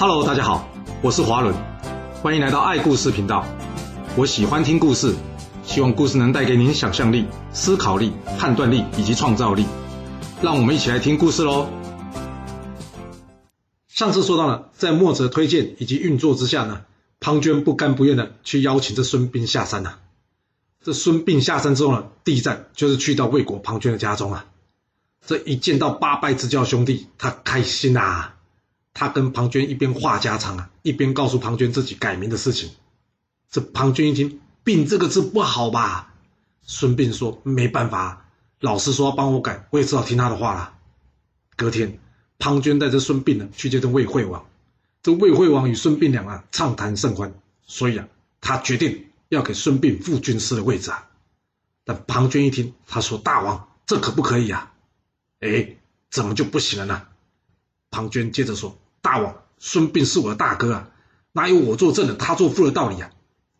Hello，大家好，我是华伦，欢迎来到爱故事频道。我喜欢听故事，希望故事能带给您想象力、思考力、判断力以及创造力。让我们一起来听故事喽。上次说到了，在墨者推荐以及运作之下呢，庞涓不甘不愿的去邀请这孙膑下山呐。这孙膑下山之后呢，第一站就是去到魏国庞涓的家中啊。这一见到八拜之交兄弟，他开心呐。他跟庞涓一边话家常啊，一边告诉庞涓自己改名的事情。这庞涓一听“病”这个字不好吧？孙膑说：“没办法，老师说要帮我改，我也只好听他的话了。”隔天，庞涓带着孙膑呢去见这魏惠王。这魏惠王与孙膑俩啊畅谈甚欢，所以啊，他决定要给孙膑副军师的位置啊。但庞涓一听，他说：“大王，这可不可以啊？”哎，怎么就不行了呢？庞涓接着说：“大王，孙膑是我的大哥啊，哪有我做正的，他做副的道理啊？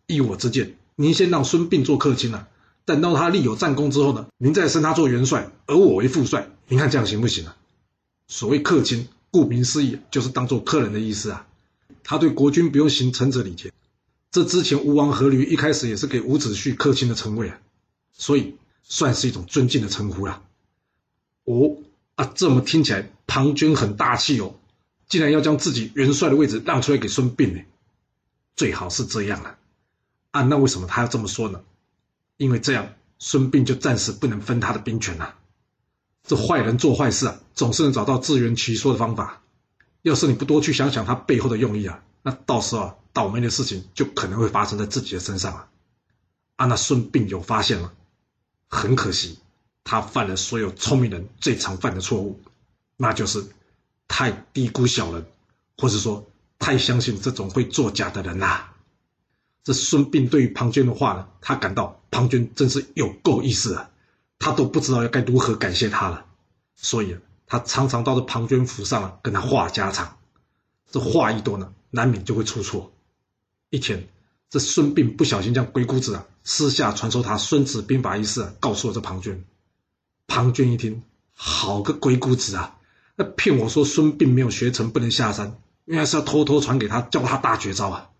依我之见，您先让孙膑做客卿啊，等到他立有战功之后呢，您再升他做元帅，而我为副帅，您看这样行不行啊？”所谓客卿，顾名思义，就是当做客人的意思啊。他对国君不用行臣者礼节，这之前吴王阖闾一开始也是给伍子胥客卿的称谓啊，所以算是一种尊敬的称呼啦。哦啊，这么听起来，庞涓很大气哦，竟然要将自己元帅的位置让出来给孙膑呢？最好是这样啊！啊，那为什么他要这么说呢？因为这样，孙膑就暂时不能分他的兵权了。这坏人做坏事啊，总是能找到自圆其说的方法。要是你不多去想想他背后的用意啊，那到时候倒霉的事情就可能会发生在自己的身上啊！啊，那孙膑有发现了，很可惜。他犯了所有聪明人最常犯的错误，那就是太低估小人，或者说太相信这种会作假的人呐。这孙膑对于庞涓的话呢，他感到庞涓真是有够意思啊，他都不知道要该如何感谢他了。所以他常常到这庞涓府上啊，跟他话家常。这话一多呢，难免就会出错。一天，这孙膑不小心将鬼谷子啊私下传授他《孙子兵法》一事啊告诉了这庞涓。庞涓一听，好个鬼谷子啊！那骗我说孙膑没有学成，不能下山，原来是要偷偷传给他，教他大绝招啊！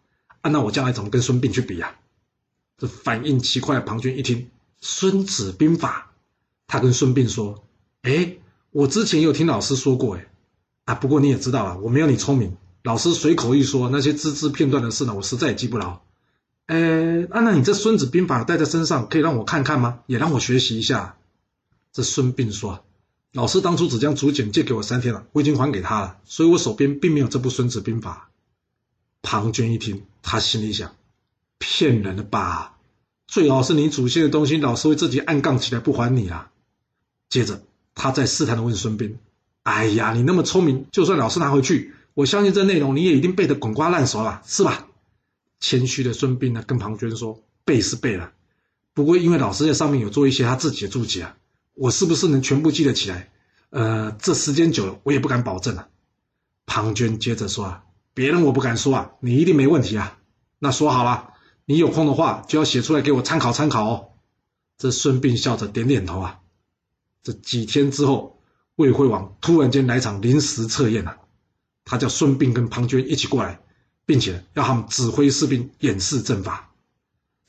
啊，那我将来怎么跟孙膑去比呀？这反应奇快的庞涓一听《孙子兵法》，他跟孙膑说：“哎，我之前有听老师说过，哎，啊，不过你也知道啊，我没有你聪明，老师随口一说，那些只字片段的事呢，我实在也记不牢。哎，啊，那你这《孙子兵法》带在身上，可以让我看看吗？也让我学习一下。”这孙膑说：“老师当初只将竹简借给我三天了，我已经还给他了，所以我手边并没有这部《孙子兵法》。”庞涓一听，他心里想：“骗人的吧？最好是你祖先的东西，老师会自己暗杠起来不还你啊。”接着，他再试探的问孙膑：“哎呀，你那么聪明，就算老师拿回去，我相信这内容你也一定背得滚瓜烂熟了，是吧？”谦虚的孙膑呢，跟庞涓说：“背是背了，不过因为老师在上面有做一些他自己的注解啊。”我是不是能全部记得起来？呃，这时间久了，我也不敢保证了。庞涓接着说：“啊，别人我不敢说啊，你一定没问题啊。那说好了，你有空的话就要写出来给我参考参考哦。”这孙膑笑着点点头啊。这几天之后，魏惠王突然间来场临时测验啊，他叫孙膑跟庞涓一起过来，并且要他们指挥士兵演示阵法。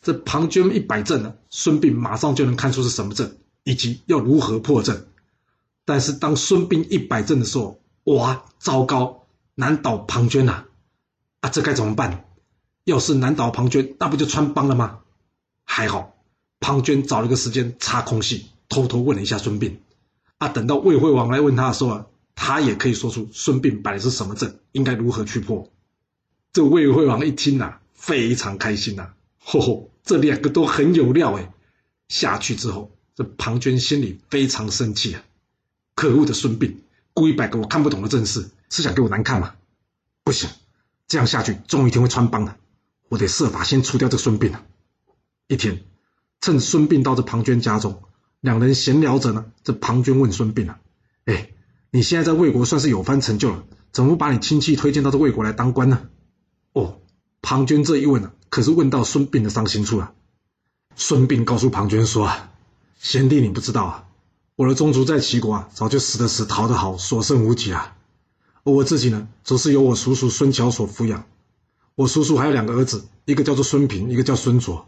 这庞涓一摆阵呢，孙膑马上就能看出是什么阵。以及要如何破阵，但是当孙膑一摆阵的时候，哇，糟糕，难倒庞涓呐！啊，这该怎么办？要是难倒庞涓，那不就穿帮了吗？还好，庞涓找了个时间插空隙，偷偷问了一下孙膑。啊，等到魏惠王来问他的时候啊，他也可以说出孙膑摆的是什么阵，应该如何去破。这魏惠王一听呐，非常开心呐，吼吼，这两个都很有料哎。下去之后。这庞涓心里非常生气啊！可恶的孙膑，故意摆个我看不懂的阵势，是想给我难看吗？不行，这样下去终有一天会穿帮的。我得设法先除掉这孙膑啊！一天，趁孙膑到这庞涓家中，两人闲聊着呢。这庞涓问孙膑啊：“哎，你现在在魏国算是有番成就了，怎么不把你亲戚推荐到这魏国来当官呢？”哦，庞涓这一问呢，可是问到孙膑的伤心处了。孙膑告诉庞涓说啊。贤弟，你不知道啊，我的宗族在齐国啊，早就死的死，逃的好，所剩无几啊！而我自己呢，则是由我叔叔孙乔所抚养。我叔叔还有两个儿子，一个叫做孙平，一个叫孙卓。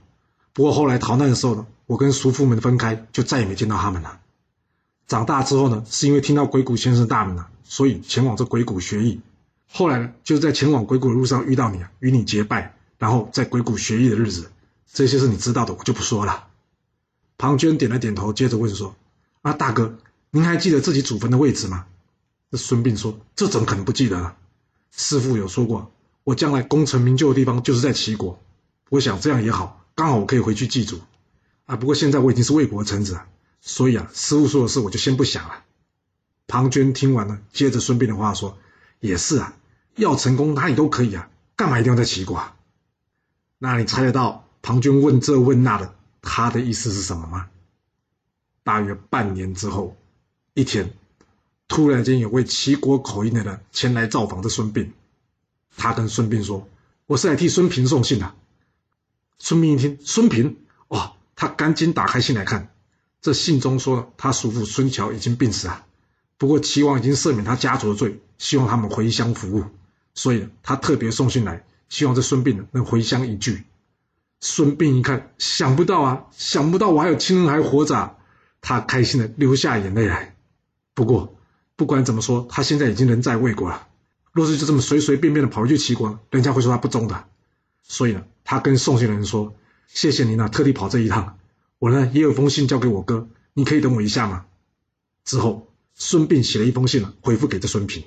不过后来逃难的时候呢，我跟叔父们分开，就再也没见到他们了。长大之后呢，是因为听到鬼谷先生大名了，所以前往这鬼谷学艺。后来呢，就在前往鬼谷的路上遇到你啊，与你结拜，然后在鬼谷学艺的日子，这些是你知道的，我就不说了。庞涓点了点头，接着问说：“啊，大哥，您还记得自己祖坟的位置吗？”这孙膑说：“这怎么可能不记得呢？师傅有说过，我将来功成名就的地方就是在齐国。我想这样也好。”刚好我可以回去祭祖，啊！不过现在我已经是魏国臣子了，所以啊，师傅说的事我就先不想了。庞涓听完了，接着孙膑的话说：“也是啊，要成功哪里都可以啊，干嘛一定要在齐国？”啊？那你猜得到庞涓问这问那的他的意思是什么吗？大约半年之后，一天，突然间有位齐国口音的人前来造访这孙膑，他跟孙膑说：“我是来替孙平送信的。”孙膑一听，孙平，哇，他赶紧打开信来看，这信中说他叔父孙乔已经病死啊，不过齐王已经赦免他家族的罪，希望他们回乡服务，所以他特别送信来，希望这孙膑能回乡一聚。孙膑一看，想不到啊，想不到我还有亲人还活着，他开心的流下眼泪来。不过不管怎么说，他现在已经人在魏国了，若是就这么随随便便的跑回去齐国，人家会说他不忠的。所以呢，他跟送信的人说：“谢谢您啊，特地跑这一趟。我呢也有封信交给我哥，你可以等我一下吗？”之后，孙膑写了一封信呢，回复给这孙平，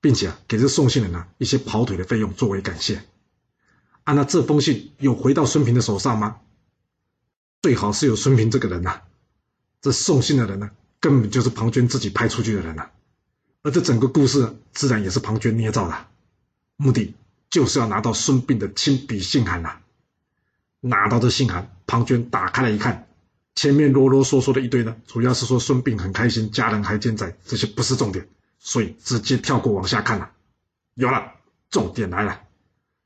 并且啊给这送信人呢一些跑腿的费用作为感谢。啊，那这封信有回到孙平的手上吗？最好是有孙平这个人呐。这送信的人呢，根本就是庞涓自己派出去的人呐。而这整个故事自然也是庞涓捏造的，目的。就是要拿到孙膑的亲笔信函呐！拿到这信函，庞涓打开来一看，前面啰啰嗦嗦的一堆呢，主要是说孙膑很开心，家人还健在，这些不是重点，所以直接跳过往下看了。有了，重点来了。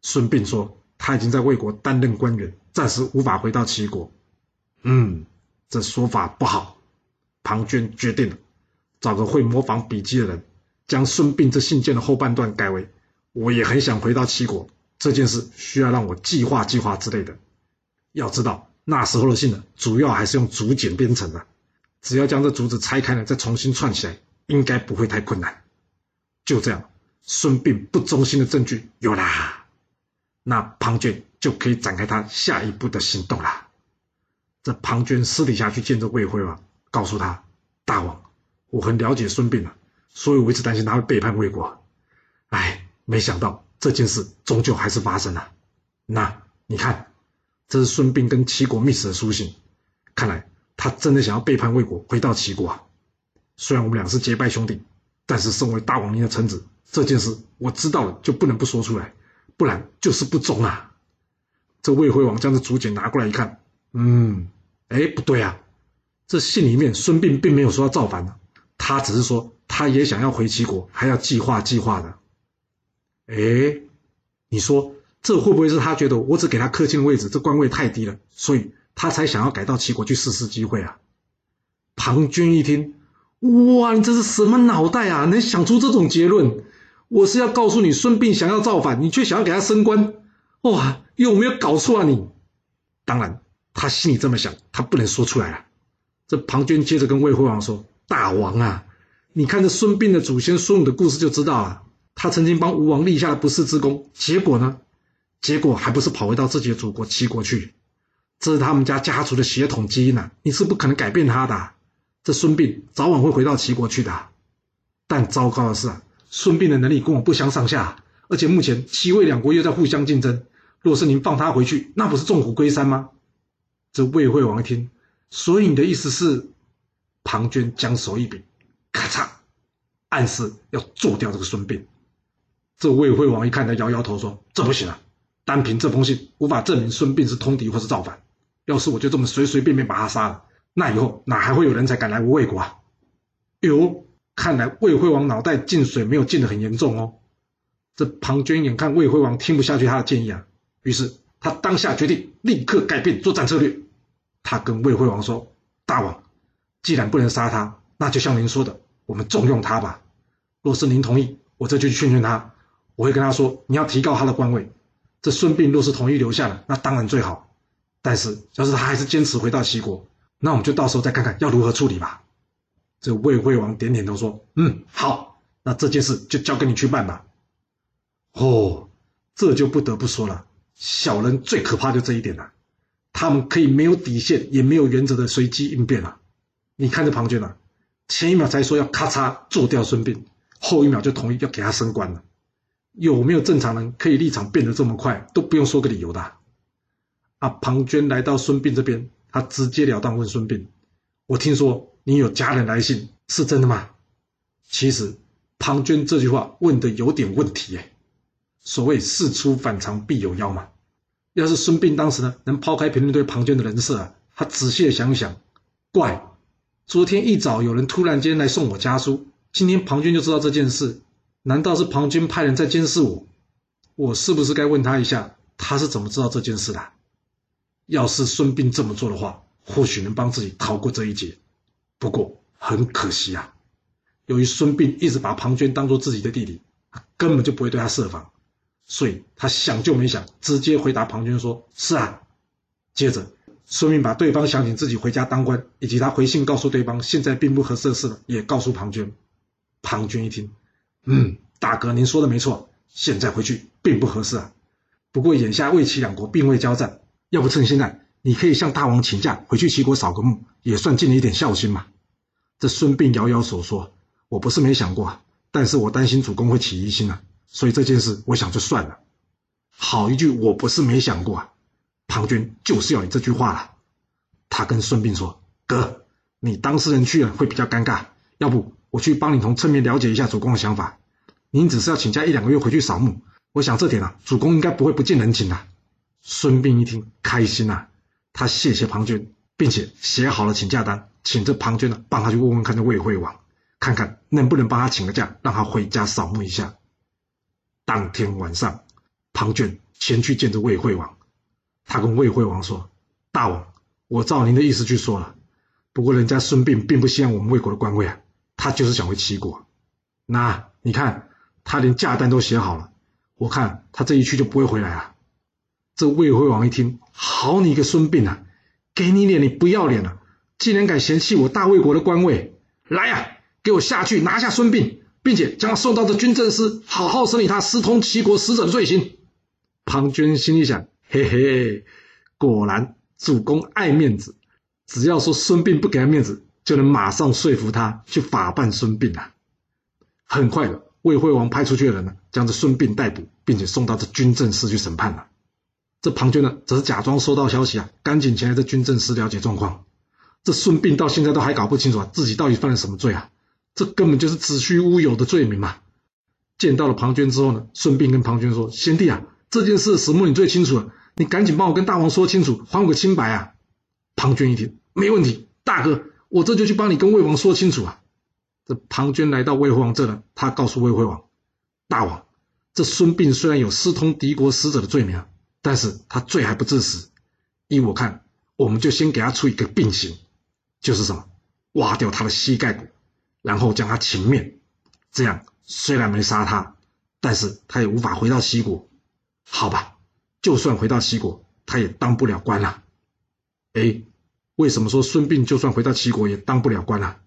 孙膑说他已经在魏国担任官员，暂时无法回到齐国。嗯，这说法不好。庞涓决定了，找个会模仿笔记的人，将孙膑这信件的后半段改为。我也很想回到齐国，这件事需要让我计划计划之类的。要知道那时候的信呢，主要还是用竹简编成的，只要将这竹子拆开了，再重新串起来，应该不会太困难。就这样，孙膑不忠心的证据有啦，那庞涓就可以展开他下一步的行动啦。这庞涓私底下去见这魏惠王，告诉他：“大王，我很了解孙膑啊，所以我一直担心他会背叛魏国。哎。”没想到这件事终究还是发生了。那你看，这是孙膑跟齐国密使的书信，看来他真的想要背叛魏国，回到齐国啊。虽然我们俩是结拜兄弟，但是身为大王您的臣子，这件事我知道了就不能不说出来，不然就是不忠啊。这魏惠王将这竹简拿过来一看，嗯，哎，不对啊，这信里面孙膑并没有说要造反他只是说他也想要回齐国，还要计划计划的。哎，你说这会不会是他觉得我只给他客卿位置，这官位太低了，所以他才想要改到齐国去试试机会啊？庞涓一听，哇，你这是什么脑袋啊？能想出这种结论？我是要告诉你，孙膑想要造反，你却想要给他升官，哇，有没有搞错啊你？当然，他心里这么想，他不能说出来啊。这庞涓接着跟魏惠王说：“大王啊，你看这孙膑的祖先孙武的故事就知道了。”他曾经帮吴王立下了不世之功，结果呢？结果还不是跑回到自己的祖国齐国去？这是他们家家族的血统基因啊！你是不可能改变他的。这孙膑早晚会回到齐国去的。但糟糕的是啊，孙膑的能力跟我不相上下，而且目前齐魏两国又在互相竞争。若是您放他回去，那不是纵虎归山吗？这魏惠王一听，所以你的意思是？庞涓将手一比，咔嚓，暗示要做掉这个孙膑。这魏惠王一看，他摇摇头说：“这不行啊，单凭这封信无法证明孙膑是通敌或是造反。要是我就这么随随便便把他杀了，那以后哪还会有人才敢来我魏国啊？”哟，看来魏惠王脑袋进水没有进得很严重哦。这庞涓眼看魏惠王听不下去他的建议啊，于是他当下决定立刻改变作战策略。他跟魏惠王说：“大王，既然不能杀他，那就像您说的，我们重用他吧。若是您同意。”我这就去劝劝他，我会跟他说，你要提高他的官位。这孙膑若是同意留下了，那当然最好。但是要是他还是坚持回到齐国，那我们就到时候再看看要如何处理吧。这魏惠王点点头说：“嗯，好，那这件事就交给你去办吧。”哦，这就不得不说了，小人最可怕就这一点了，他们可以没有底线也没有原则的随机应变啊。你看这庞涓啊，前一秒才说要咔嚓做掉孙膑，后一秒就同意要给他升官了。有没有正常人可以立场变得这么快，都不用说个理由的？啊，庞涓来到孙膑这边，他直截了当问孙膑：“我听说你有家人来信，是真的吗？”其实庞涓这句话问的有点问题耶。所谓事出反常必有妖嘛。要是孙膑当时呢，能抛开评论对庞涓的人设啊，他仔细的想想，怪，昨天一早有人突然间来送我家书，今天庞涓就知道这件事。难道是庞涓派人在监视我？我是不是该问他一下，他是怎么知道这件事的？要是孙膑这么做的话，或许能帮自己逃过这一劫。不过很可惜啊，由于孙膑一直把庞涓当做自己的弟弟，根本就不会对他设防，所以他想就没想，直接回答庞涓说：“是啊。”接着，孙膑把对方想请自己回家当官，以及他回信告诉对方现在并不合适的事，也告诉庞涓。庞涓一听。嗯，大哥，您说的没错，现在回去并不合适啊。不过眼下魏齐两国并未交战，要不趁现在，你可以向大王请假回去齐国扫个墓，也算尽了一点孝心嘛。这孙膑摇摇手说：“我不是没想过，但是我担心主公会起疑心啊，所以这件事我想就算了。”好一句，我不是没想过啊！庞涓就是要你这句话了。他跟孙膑说：“哥，你当事人去了会比较尴尬，要不？”我去帮你从侧面了解一下主公的想法。您只是要请假一两个月回去扫墓，我想这点啊，主公应该不会不近人情的。孙膑一听开心呐，他谢谢庞涓，并且写好了请假单，请这庞涓呢帮他去问问看这魏惠王，看看能不能帮他请个假，让他回家扫墓一下。当天晚上，庞涓前去见这魏惠王，他跟魏惠王说：“大王，我照您的意思去说了，不过人家孙膑并不希望我们魏国的官位啊。”他就是想回齐国，那你看他连假单都写好了，我看他这一去就不会回来了。这魏惠王一听，好你个孙膑啊，给你脸你不要脸了，竟然敢嫌弃我大魏国的官位，来呀，给我下去拿下孙膑，并且将他送到这军政司，好好审理他私通齐国使者的罪行。庞涓心里想，嘿嘿，果然主公爱面子，只要说孙膑不给他面子。就能马上说服他去法办孙膑啊！很快的，魏惠王派出去的人呢，将这孙膑逮捕，并且送到这军政司去审判了。这庞涓呢，则是假装收到消息啊，赶紧前来这军政司了解状况。这孙膑到现在都还搞不清楚啊，自己到底犯了什么罪啊？这根本就是子虚乌有的罪名嘛！见到了庞涓之后呢，孙膑跟庞涓说：“贤弟啊，这件事始末你最清楚了，你赶紧帮我跟大王说清楚，还我个清白啊！”庞涓一听，没问题，大哥。我这就去帮你跟魏王说清楚啊！这庞涓来到魏惠王这了，他告诉魏惠王：“大王，这孙膑虽然有私通敌国使者的罪名，但是他罪还不致死。依我看，我们就先给他出一个病刑，就是什么，挖掉他的膝盖骨，然后将他擒灭。这样虽然没杀他，但是他也无法回到西国。好吧，就算回到西国，他也当不了官了。哎。”为什么说孙膑就算回到齐国也当不了官啊？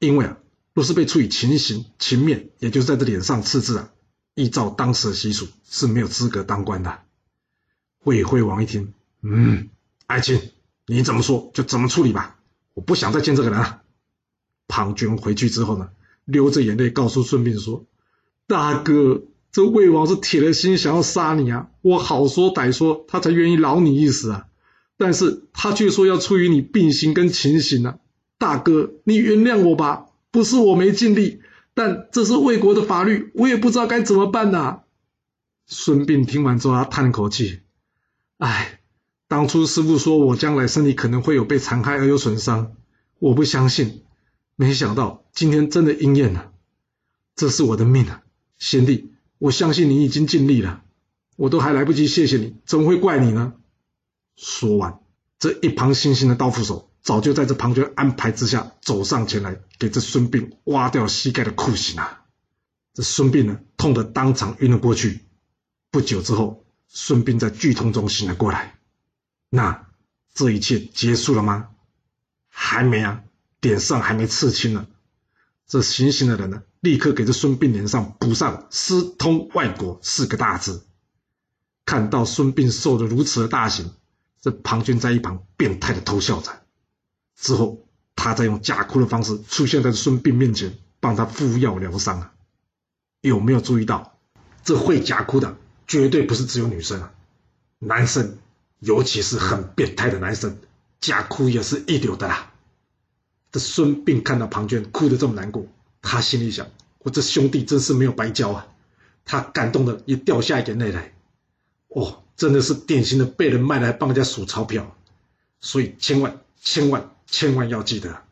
因为啊，若是被处以秦刑、秦面，也就是在这脸上刺字啊，依照当时的习俗是没有资格当官的。魏惠王一听，嗯，爱卿，你怎么说就怎么处理吧，我不想再见这个人了。庞涓回去之后呢，流着眼泪告诉孙膑说：“大哥，这魏王是铁了心想要杀你啊，我好说歹说，他才愿意饶你一死啊。”但是他却说要出于你病刑跟情形啊，大哥，你原谅我吧，不是我没尽力，但这是魏国的法律，我也不知道该怎么办呐。孙膑听完之后，他叹了口气，唉，当初师傅说我将来身体可能会有被残害而有损伤，我不相信，没想到今天真的应验了，这是我的命啊，贤弟，我相信你已经尽力了，我都还来不及谢谢你，怎么会怪你呢？说完，这一旁新兴的刀斧手早就在这庞涓安排之下走上前来，给这孙膑挖掉膝盖的酷刑啊！这孙膑呢，痛得当场晕了过去。不久之后，孙膑在剧痛中醒了过来。那这一切结束了吗？还没啊，脸上还没刺青呢。这行刑的人呢，立刻给这孙膑脸上补上“私通外国”四个大字。看到孙膑受了如此的大刑，这庞涓在一旁变态的偷笑着。之后，他再用假哭的方式出现在孙膑面前，帮他敷药疗伤啊。有没有注意到，这会假哭的绝对不是只有女生啊，男生，尤其是很变态的男生，假哭也是一流的啦。这孙膑看到庞涓哭得这么难过，他心里想：我这兄弟真是没有白交啊！他感动的也掉下眼泪来。哦，真的是典型的被人卖来帮人家数钞票，所以千万千万千万要记得，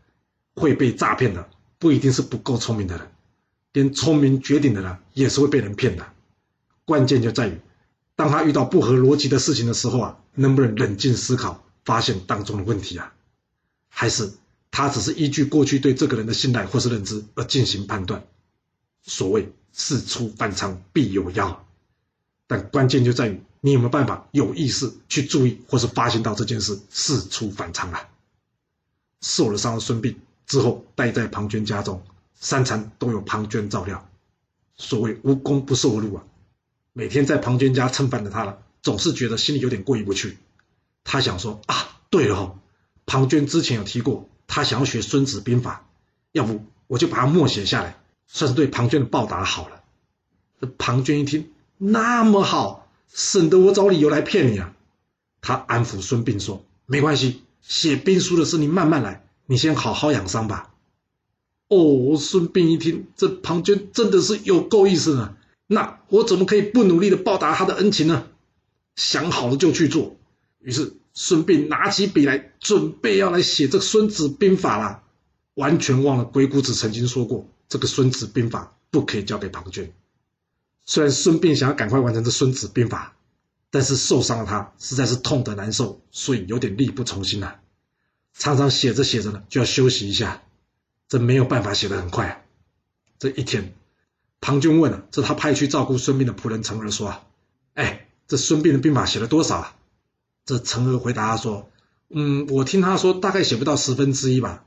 会被诈骗的不一定是不够聪明的人。连聪明绝顶的人也是会被人骗的，关键就在于，当他遇到不合逻辑的事情的时候啊，能不能冷静思考，发现当中的问题啊？还是他只是依据过去对这个人的信赖或是认知而进行判断？所谓事出反常必有妖，但关键就在于你有没有办法有意识去注意或是发现到这件事事出反常啊？受了伤的孙膑之后，待在庞涓家中。三餐都有庞涓照料，所谓无功不受禄啊！每天在庞涓家蹭饭的他了，总是觉得心里有点过意不去。他想说啊，对了哦，庞涓之前有提过，他想要学《孙子兵法》，要不我就把它默写下来，算是对庞涓的报答好了。这庞涓一听，那么好，省得我找理由来骗你啊！他安抚孙膑说：“没关系，写兵书的事你慢慢来，你先好好养伤吧。”哦，孙膑一听，这庞涓真的是有够意思呢。那我怎么可以不努力的报答他的恩情呢？想好了就去做。于是孙膑拿起笔来，准备要来写这《孙子兵法》了。完全忘了鬼谷子曾经说过，这个《孙子兵法》不可以交给庞涓。虽然孙膑想要赶快完成这《孙子兵法》，但是受伤的他实在是痛得难受，所以有点力不从心了。常常写着写着呢，就要休息一下。这没有办法写得很快。啊。这一天，庞涓问了这他派去照顾孙膑的仆人陈儿说：“啊，哎，这孙膑的兵法写了多少啊？”这陈儿回答他说：“嗯，我听他说大概写不到十分之一吧。”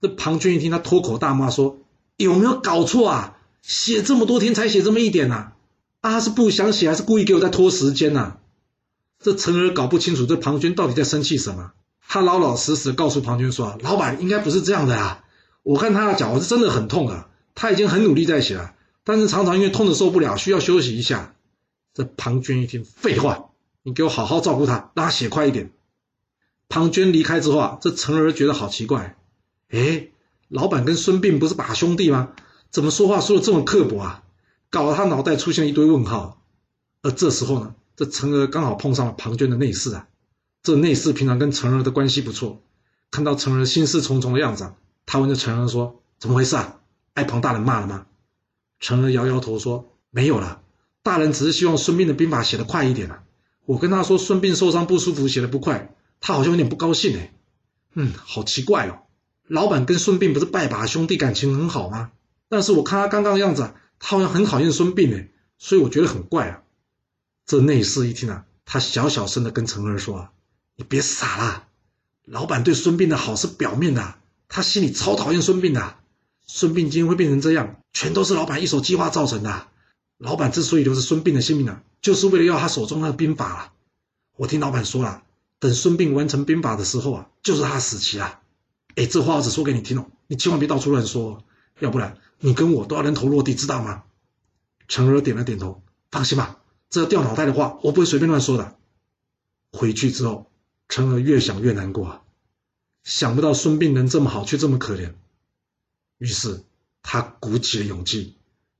这庞涓一听，他脱口大骂说：“有没有搞错啊？写这么多天才写这么一点呐？啊是不想写，还是故意给我在拖时间呐？”这陈儿搞不清楚这庞涓到底在生气什么，他老老实实告诉庞涓说：“老板应该不是这样的啊。”我看他的脚是真的很痛啊，他已经很努力在写了，但是常常因为痛的受不了，需要休息一下。这庞涓一听，废话，你给我好好照顾他，让他写快一点。庞涓离开之后啊，这陈儿觉得好奇怪，哎，老板跟孙膑不是把兄弟吗？怎么说话说的这么刻薄啊？搞得他脑袋出现一堆问号。而这时候呢，这陈儿刚好碰上了庞涓的内侍啊，这内侍平常跟陈儿的关系不错，看到陈儿心事重重的样子。他问这陈儿说：“怎么回事啊？挨庞大人骂了吗？”陈儿摇摇头说：“没有了，大人只是希望孙膑的兵法写得快一点啊。我跟他说孙膑受伤不舒服，写得不快，他好像有点不高兴哎。嗯，好奇怪哦，老板跟孙膑不是拜把兄弟，感情很好吗？但是我看他刚刚的样子，他好像很讨厌孙膑哎，所以我觉得很怪啊。”这内侍一听啊，他小小声的跟陈儿说：“你别傻了，老板对孙膑的好是表面的。”他心里超讨厌孙膑的，孙膑今天会变成这样，全都是老板一手计划造成的。老板之所以留着孙膑的性命呢，就是为了要他手中那个兵法了。我听老板说了，等孙膑完成兵法的时候啊，就是他死期啊。哎，这话我只说给你听哦，你千万别到处乱说，要不然你跟我都要人头落地，知道吗？陈儿点了点头，放心吧，这掉脑袋的话，我不会随便乱说的。回去之后，陈儿越想越难过啊。想不到孙膑人这么好，却这么可怜，于是他鼓起了勇气，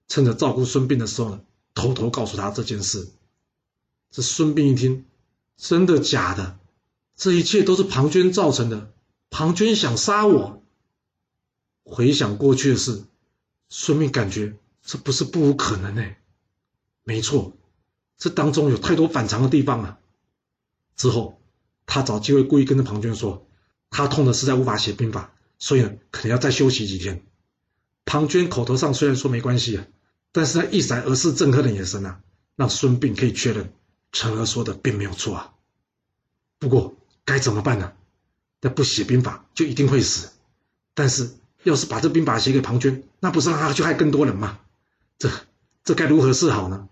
趁着照顾孙膑的时候呢，偷偷告诉他这件事。这孙膑一听，真的假的？这一切都是庞涓造成的，庞涓想杀我。回想过去的事，孙膑感觉这不是不无可能呢。没错，这当中有太多反常的地方了。之后，他找机会故意跟着庞涓说。他痛的实在无法写兵法，所以呢，可能要再休息几天。庞涓口头上虽然说没关系啊，但是他一闪而逝、憎恨的眼神啊，让孙膑可以确认陈儿说的并没有错啊。不过该怎么办呢？那不写兵法就一定会死，但是要是把这兵法写给庞涓，那不是让他去害更多人吗？这这该如何是好呢？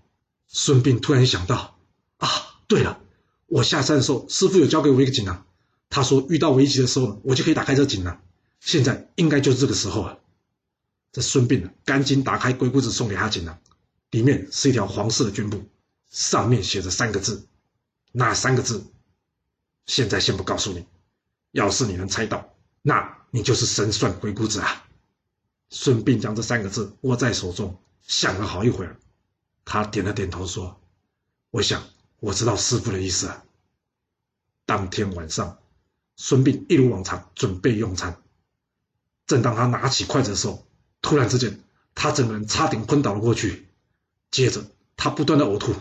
孙膑突然想到啊，对了，我下山的时候，师傅有教给我一个锦囊，他说遇到危急的时候，我就可以打开这锦囊。现在应该就是这个时候了。这孙膑赶紧打开鬼谷子送给他锦囊，里面是一条黄色的绢布，上面写着三个字，哪三个字？现在先不告诉你。要是你能猜到，那你就是神算鬼谷子啊！孙膑将这三个字握在手中，想了好一会儿，他点了点头说：“我想我知道师傅的意思。”当天晚上，孙膑一如往常准备用餐。正当他拿起筷子的时候，突然之间，他整个人差点昏倒了过去。接着，他不断的呕吐，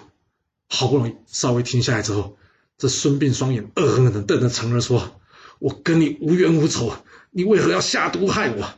好不容易稍微停下来之后，这孙膑双眼恶狠狠地瞪着陈儿说。我跟你无冤无仇，你为何要下毒害我？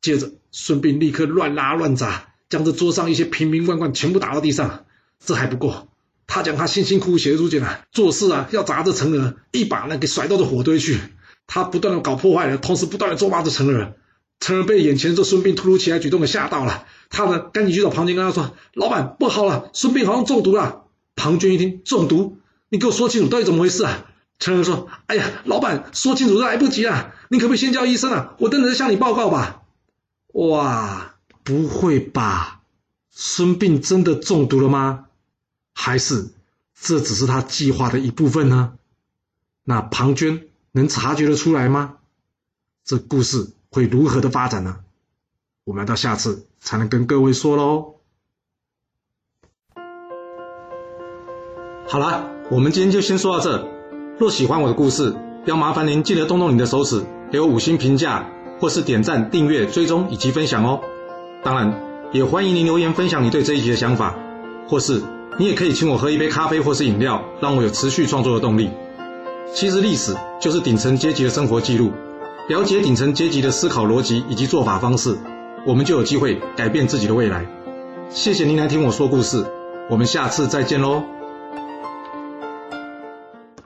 接着，孙膑立刻乱拉乱砸，将这桌上一些瓶瓶罐罐全部打到地上。这还不够，他将他辛辛苦苦写的书简啊，做事啊要砸着陈儿，一把呢给甩到这火堆去。他不断的搞破坏了，同时不断的咒骂着陈儿。陈儿被眼前这孙膑突如其来举动给吓到了，他呢赶紧去找庞涓，跟他说：“老板，不好了，孙膑好像中毒了。”庞涓一听中毒，你给我说清楚到底怎么回事啊？陈儿说：“哎呀，老板，说清楚都来不及了，你可不可以先叫医生啊？我等等再向你报告吧。”哇，不会吧？孙膑真的中毒了吗？还是这只是他计划的一部分呢？那庞涓能察觉得出来吗？这故事会如何的发展呢？我们要到下次才能跟各位说喽。好了，我们今天就先说到这。若喜欢我的故事，要麻烦您记得动动你的手指，给我五星评价，或是点赞、订阅、追踪以及分享哦。当然，也欢迎您留言分享你对这一集的想法，或是你也可以请我喝一杯咖啡或是饮料，让我有持续创作的动力。其实历史就是顶层阶级的生活记录，了解顶层阶级的思考逻辑以及做法方式，我们就有机会改变自己的未来。谢谢您来听我说故事，我们下次再见喽。